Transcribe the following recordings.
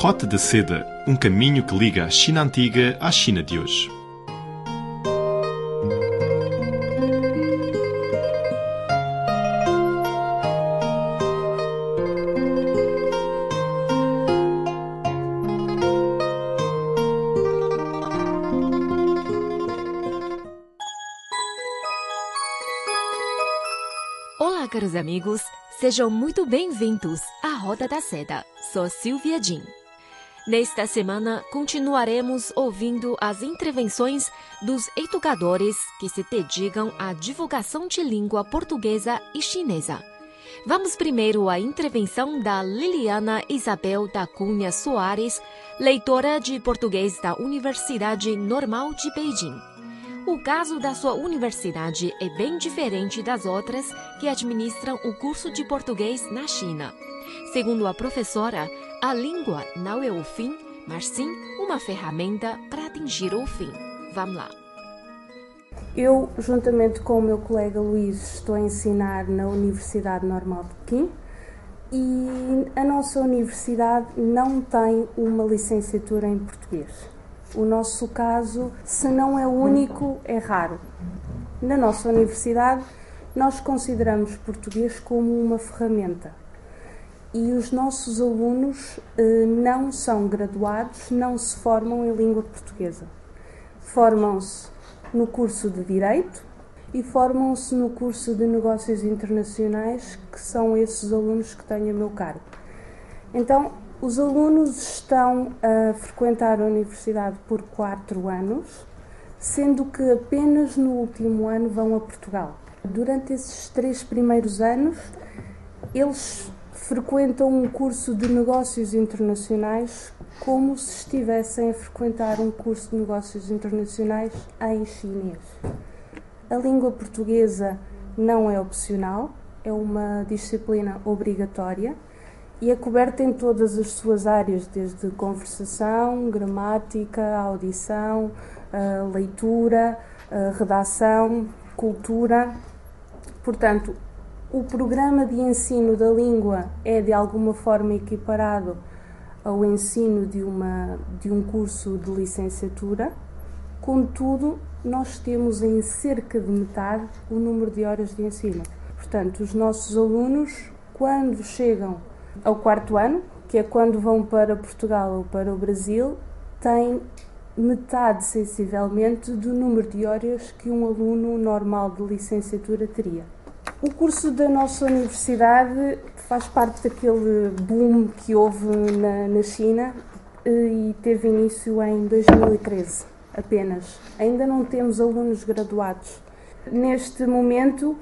Rota de Seda, um caminho que liga a China antiga à China de hoje. Olá, caros amigos, sejam muito bem-vindos à Roda da Seda. Sou Silvia Jin. Nesta semana, continuaremos ouvindo as intervenções dos educadores que se dedicam à divulgação de língua portuguesa e chinesa. Vamos primeiro à intervenção da Liliana Isabel da Cunha Soares, leitora de português da Universidade Normal de Beijing. O caso da sua universidade é bem diferente das outras que administram o curso de português na China. Segundo a professora, a língua não é o fim, mas sim uma ferramenta para atingir o fim. Vamos lá. Eu, juntamente com o meu colega Luís, estou a ensinar na Universidade Normal de Pequim e a nossa universidade não tem uma licenciatura em português. O nosso caso, se não é único, é raro. Na nossa universidade, nós consideramos português como uma ferramenta. E os nossos alunos eh, não são graduados, não se formam em língua portuguesa. Formam-se no curso de Direito e formam-se no curso de Negócios Internacionais, que são esses alunos que tenho a meu cargo. Então, os alunos estão a frequentar a universidade por quatro anos, sendo que apenas no último ano vão a Portugal. Durante esses três primeiros anos, eles frequentam um curso de negócios internacionais como se estivessem a frequentar um curso de negócios internacionais em chinês. A língua portuguesa não é opcional, é uma disciplina obrigatória e é coberta em todas as suas áreas, desde conversação, gramática, audição, uh, leitura, uh, redação, cultura. Portanto, o programa de ensino da língua é de alguma forma equiparado ao ensino de, uma, de um curso de licenciatura, contudo, nós temos em cerca de metade o número de horas de ensino. Portanto, os nossos alunos, quando chegam ao quarto ano, que é quando vão para Portugal ou para o Brasil, têm metade, sensivelmente, do número de horas que um aluno normal de licenciatura teria. O curso da nossa universidade faz parte daquele boom que houve na, na China e teve início em 2013 apenas. Ainda não temos alunos graduados. Neste momento,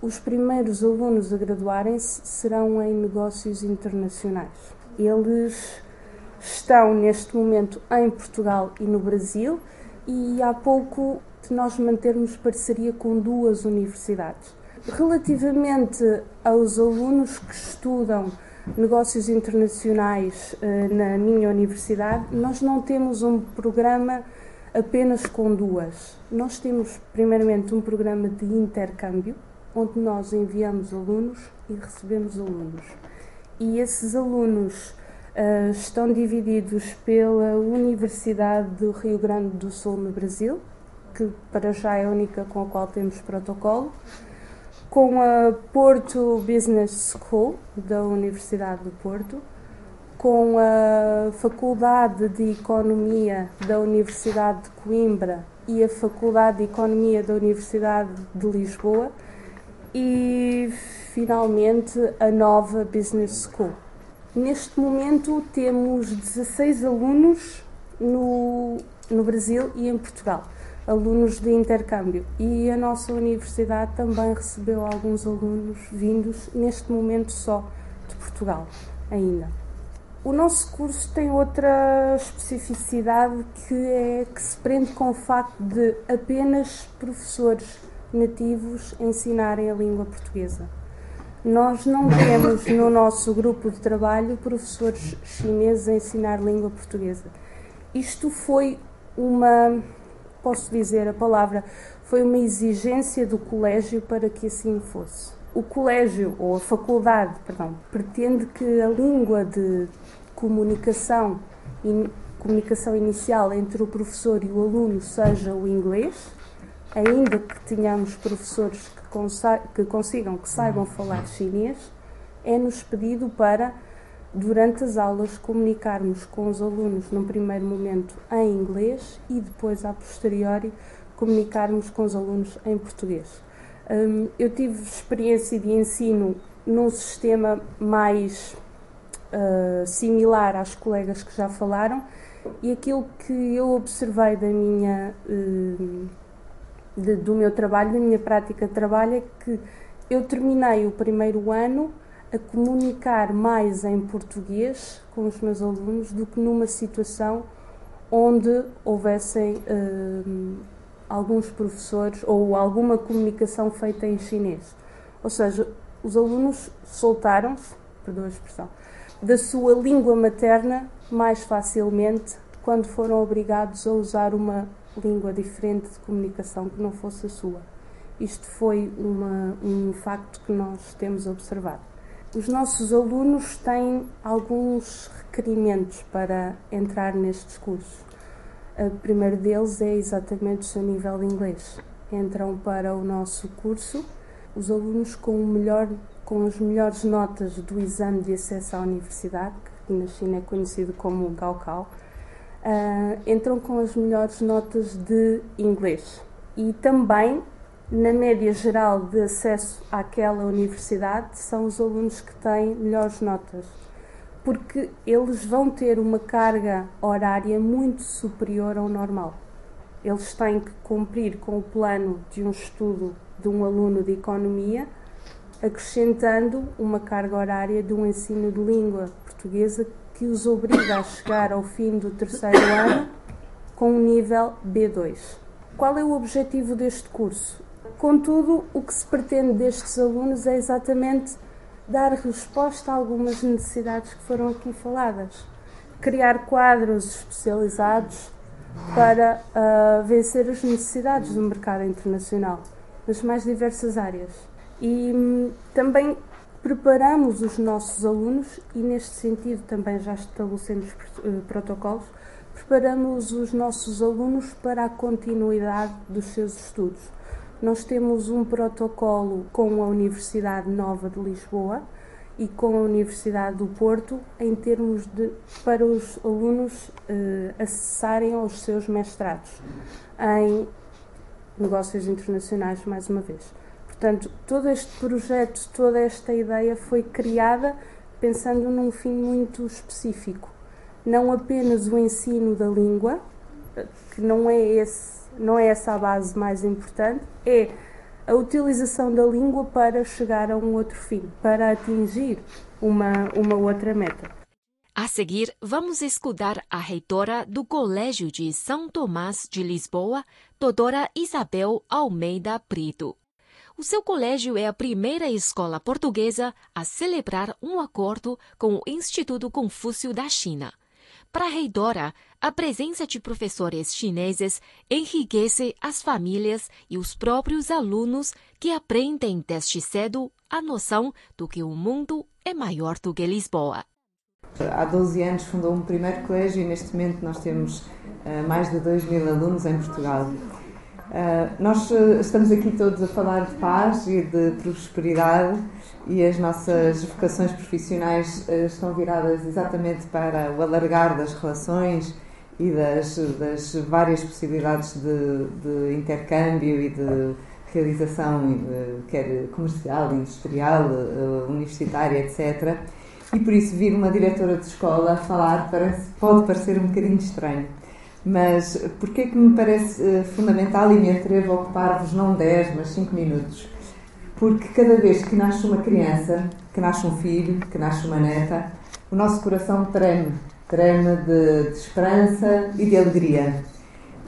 os primeiros alunos a graduarem-se serão em negócios internacionais. Eles estão neste momento em Portugal e no Brasil e há pouco nós mantermos parceria com duas universidades. Relativamente aos alunos que estudam negócios internacionais na minha universidade, nós não temos um programa apenas com duas. Nós temos, primeiramente, um programa de intercâmbio, onde nós enviamos alunos e recebemos alunos. E esses alunos uh, estão divididos pela Universidade do Rio Grande do Sul, no Brasil, que para já é a única com a qual temos protocolo, com a Porto Business School, da Universidade do Porto, com a Faculdade de Economia da Universidade de Coimbra e a Faculdade de Economia da Universidade de Lisboa e finalmente a nova Business School. Neste momento temos 16 alunos no, no Brasil e em Portugal, alunos de intercâmbio. E a nossa universidade também recebeu alguns alunos vindos, neste momento só de Portugal ainda. O nosso curso tem outra especificidade que é que se prende com o facto de apenas professores nativos ensinarem a língua portuguesa. Nós não temos no nosso grupo de trabalho professores chineses a ensinar língua portuguesa. Isto foi uma, posso dizer a palavra, foi uma exigência do colégio para que assim fosse. O colégio, ou a faculdade, perdão, pretende que a língua de comunicação, in, comunicação inicial entre o professor e o aluno seja o inglês, ainda que tenhamos professores que, que consigam, que saibam falar chinês, é-nos pedido para, durante as aulas, comunicarmos com os alunos, num primeiro momento, em inglês e depois, a posteriori, comunicarmos com os alunos em português. Um, eu tive experiência de ensino num sistema mais uh, similar às colegas que já falaram e aquilo que eu observei da minha, uh, de, do meu trabalho, da minha prática de trabalho, é que eu terminei o primeiro ano a comunicar mais em português com os meus alunos do que numa situação onde houvessem uh, alguns professores ou alguma comunicação feita em chinês. Ou seja, os alunos soltaram-se, perdoa a expressão, da sua língua materna mais facilmente quando foram obrigados a usar uma língua diferente de comunicação que não fosse a sua. Isto foi uma, um facto que nós temos observado. Os nossos alunos têm alguns requerimentos para entrar nestes cursos. O primeiro deles é exatamente o seu nível de inglês. Entram para o nosso curso os alunos com, o melhor, com as melhores notas do exame de acesso à universidade, que na China é conhecido como Gaokao, uh, entram com as melhores notas de inglês. E também, na média geral de acesso àquela universidade, são os alunos que têm melhores notas porque eles vão ter uma carga horária muito superior ao normal. Eles têm que cumprir com o plano de um estudo de um aluno de economia, acrescentando uma carga horária de um ensino de língua portuguesa que os obriga a chegar ao fim do terceiro ano com um nível B2. Qual é o objetivo deste curso? Contudo, o que se pretende destes alunos é exatamente dar resposta a algumas necessidades que foram aqui faladas. Criar quadros especializados para uh, vencer as necessidades do mercado internacional, nas mais diversas áreas. E um, também preparamos os nossos alunos, e neste sentido também já estabelecemos uh, protocolos, preparamos os nossos alunos para a continuidade dos seus estudos nós temos um protocolo com a Universidade Nova de Lisboa e com a Universidade do Porto em termos de para os alunos eh, acessarem aos seus mestrados em negócios internacionais mais uma vez. Portanto, todo este projeto, toda esta ideia foi criada pensando num fim muito específico, não apenas o ensino da língua, que não é esse não é essa a base mais importante, é a utilização da língua para chegar a um outro fim, para atingir uma, uma outra meta. A seguir, vamos escutar a reitora do Colégio de São Tomás de Lisboa, doutora Isabel Almeida Brito. O seu colégio é a primeira escola portuguesa a celebrar um acordo com o Instituto Confúcio da China. Para a reitora, a presença de professores chineses enriquece as famílias e os próprios alunos que aprendem desde cedo a noção do que o mundo é maior do que Lisboa. Há 12 anos fundou um primeiro colégio e neste momento nós temos uh, mais de 2 mil alunos em Portugal. Uh, nós uh, estamos aqui todos a falar de paz e de prosperidade e as nossas vocações profissionais uh, estão viradas exatamente para o alargar das relações e das, das várias possibilidades de, de intercâmbio e de realização, quer comercial, industrial, universitária, etc. E por isso vir uma diretora de escola a falar parece, pode parecer um bocadinho estranho mas porquê que me parece uh, fundamental e me atrevo a ocupar-vos não 10, mas 5 minutos? Porque cada vez que nasce uma criança, que nasce um filho, que nasce uma neta, o nosso coração treme, treme de, de esperança e de alegria.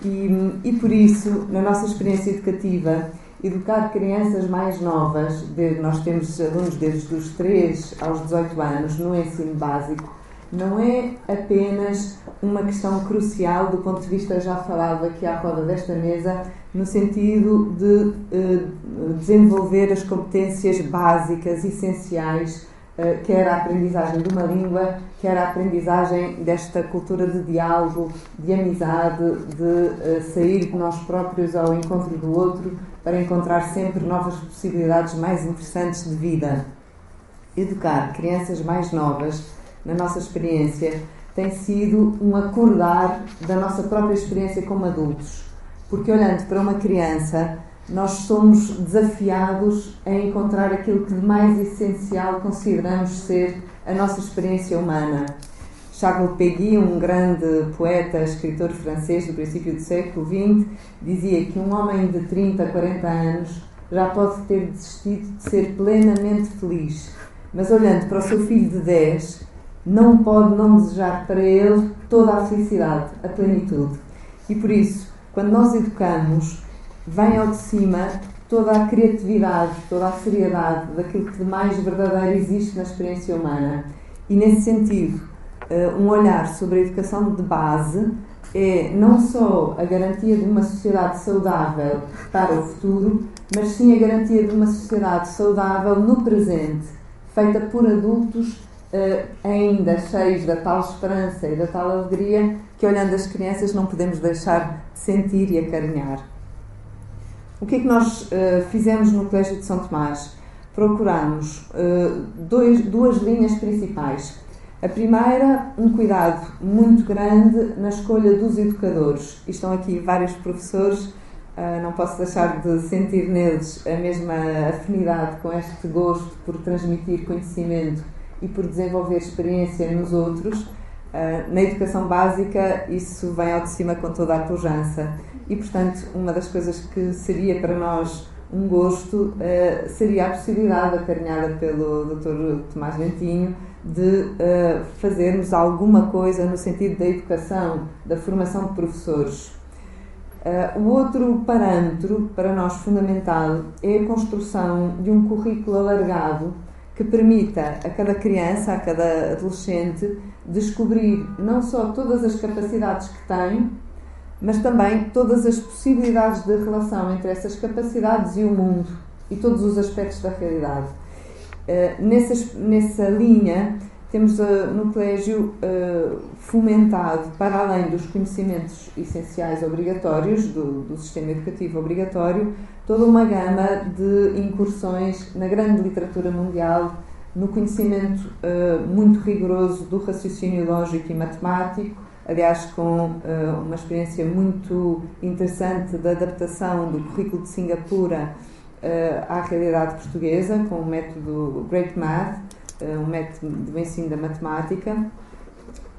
E, e por isso, na nossa experiência educativa, educar crianças mais novas, de, nós temos alunos desde os 3 aos 18 anos no ensino básico, não é apenas uma questão crucial do ponto de vista já falado aqui à roda desta mesa, no sentido de uh, desenvolver as competências básicas, essenciais, uh, quer a aprendizagem de uma língua, quer a aprendizagem desta cultura de diálogo, de amizade, de uh, sair de nós próprios ao encontro do outro para encontrar sempre novas possibilidades mais interessantes de vida. Educar crianças mais novas, na nossa experiência, tem sido um acordar da nossa própria experiência como adultos. Porque olhando para uma criança, nós somos desafiados a encontrar aquilo que de mais essencial consideramos ser a nossa experiência humana. Charles Péguy, um grande poeta, escritor francês do princípio do século XX, dizia que um homem de 30, 40 anos já pode ter desistido de ser plenamente feliz, mas olhando para o seu filho de 10, não pode não desejar para ele toda a felicidade, a plenitude. E por isso, quando nós educamos, vem ao de cima toda a criatividade, toda a seriedade daquilo que de mais verdadeiro existe na experiência humana. E nesse sentido, eh, um olhar sobre a educação de base é não só a garantia de uma sociedade saudável para o futuro, mas sim a garantia de uma sociedade saudável no presente, feita por adultos ainda cheios da tal esperança e da tal alegria que, olhando as crianças, não podemos deixar de sentir e acarinhar. O que é que nós uh, fizemos no Colégio de São Tomás? Procuramos uh, dois, duas linhas principais. A primeira, um cuidado muito grande na escolha dos educadores. Estão aqui vários professores, não posso deixar de sentir neles a mesma afinidade com este gosto por transmitir conhecimento e por desenvolver experiência nos outros. Uh, na educação básica, isso vem ao de cima com toda a pujança. E, portanto, uma das coisas que seria para nós um gosto uh, seria a possibilidade, acarinhada pelo Dr. Tomás Ventinho, de uh, fazermos alguma coisa no sentido da educação, da formação de professores. O outro parâmetro, para nós fundamental, é a construção de um currículo alargado que permita a cada criança, a cada adolescente, descobrir não só todas as capacidades que tem, mas também todas as possibilidades de relação entre essas capacidades e o mundo e todos os aspectos da realidade. Uh, nessa, nessa linha, temos uh, no colégio uh, fomentado, para além dos conhecimentos essenciais obrigatórios, do, do, sistema educativo obrigatório, toda uma gama de incursões na grande literatura mundial, no conhecimento uh, muito rigoroso do raciocínio lógico e matemático, aliás, com uma experiência muito interessante da adaptação do currículo de Singapura à realidade portuguesa, com o método Great Math. eh, um método de ensino da matemática,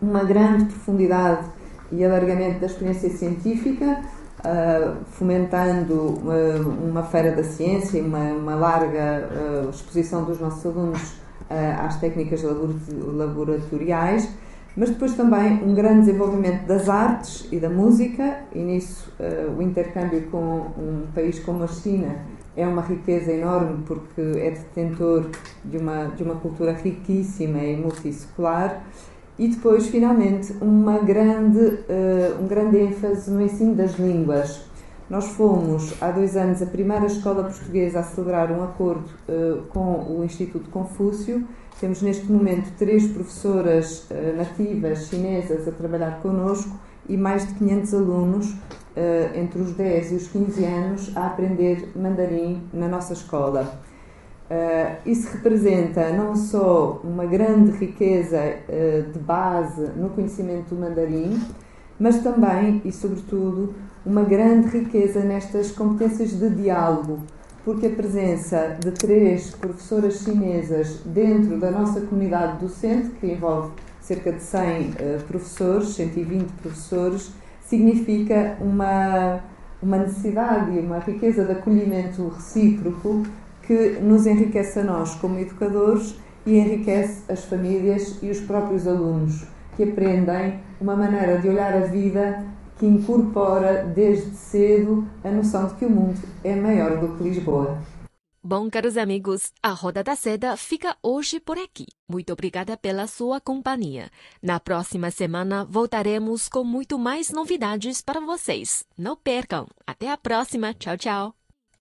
uma grande profundidade e alargamento da experiência científica, uh, fomentando uma, eh, uma, feira da ciência e uma, uma larga uh, exposição dos nossos alunos uh, às técnicas laboratoriais, mas depois também um grande desenvolvimento das artes e da música, e nisso o intercâmbio com um país como a China é uma riqueza enorme porque é detentor de uma, de uma cultura riquíssima e multissecular. E depois, finalmente, uma grande, uh, um grande ênfase no ensino das línguas. Nós fomos, há dois anos, a primeira escola portuguesa a celebrar um acordo uh, com o Instituto Confúcio. Temos neste momento três professoras uh, nativas chinesas a trabalhar connosco e mais de 500 alunos uh, entre os 10 e os 15 anos a aprender mandarim na nossa escola. Uh, isso representa não só uma grande riqueza uh, de base no conhecimento do mandarim, mas também e sobretudo uma grande riqueza nestas competências de diálogo, porque a presença de três professoras chinesas dentro da nossa comunidade docente, que envolve cerca de 100 uh, professores, 120 professores, significa uma, uma necessidade e uma riqueza de acolhimento recíproco que nos enriquece a nós como educadores e enriquece as famílias e os próprios alunos, que aprendem uma maneira de olhar a vida que incorpora desde cedo a noção de que o mundo é maior do que Lisboa. Bom, caros amigos, a Roda da Seda fica hoje por aqui. Muito obrigada pela sua companhia. Na próxima semana voltaremos com muito mais novidades para vocês. Não percam. Até a próxima. Tchau, tchau.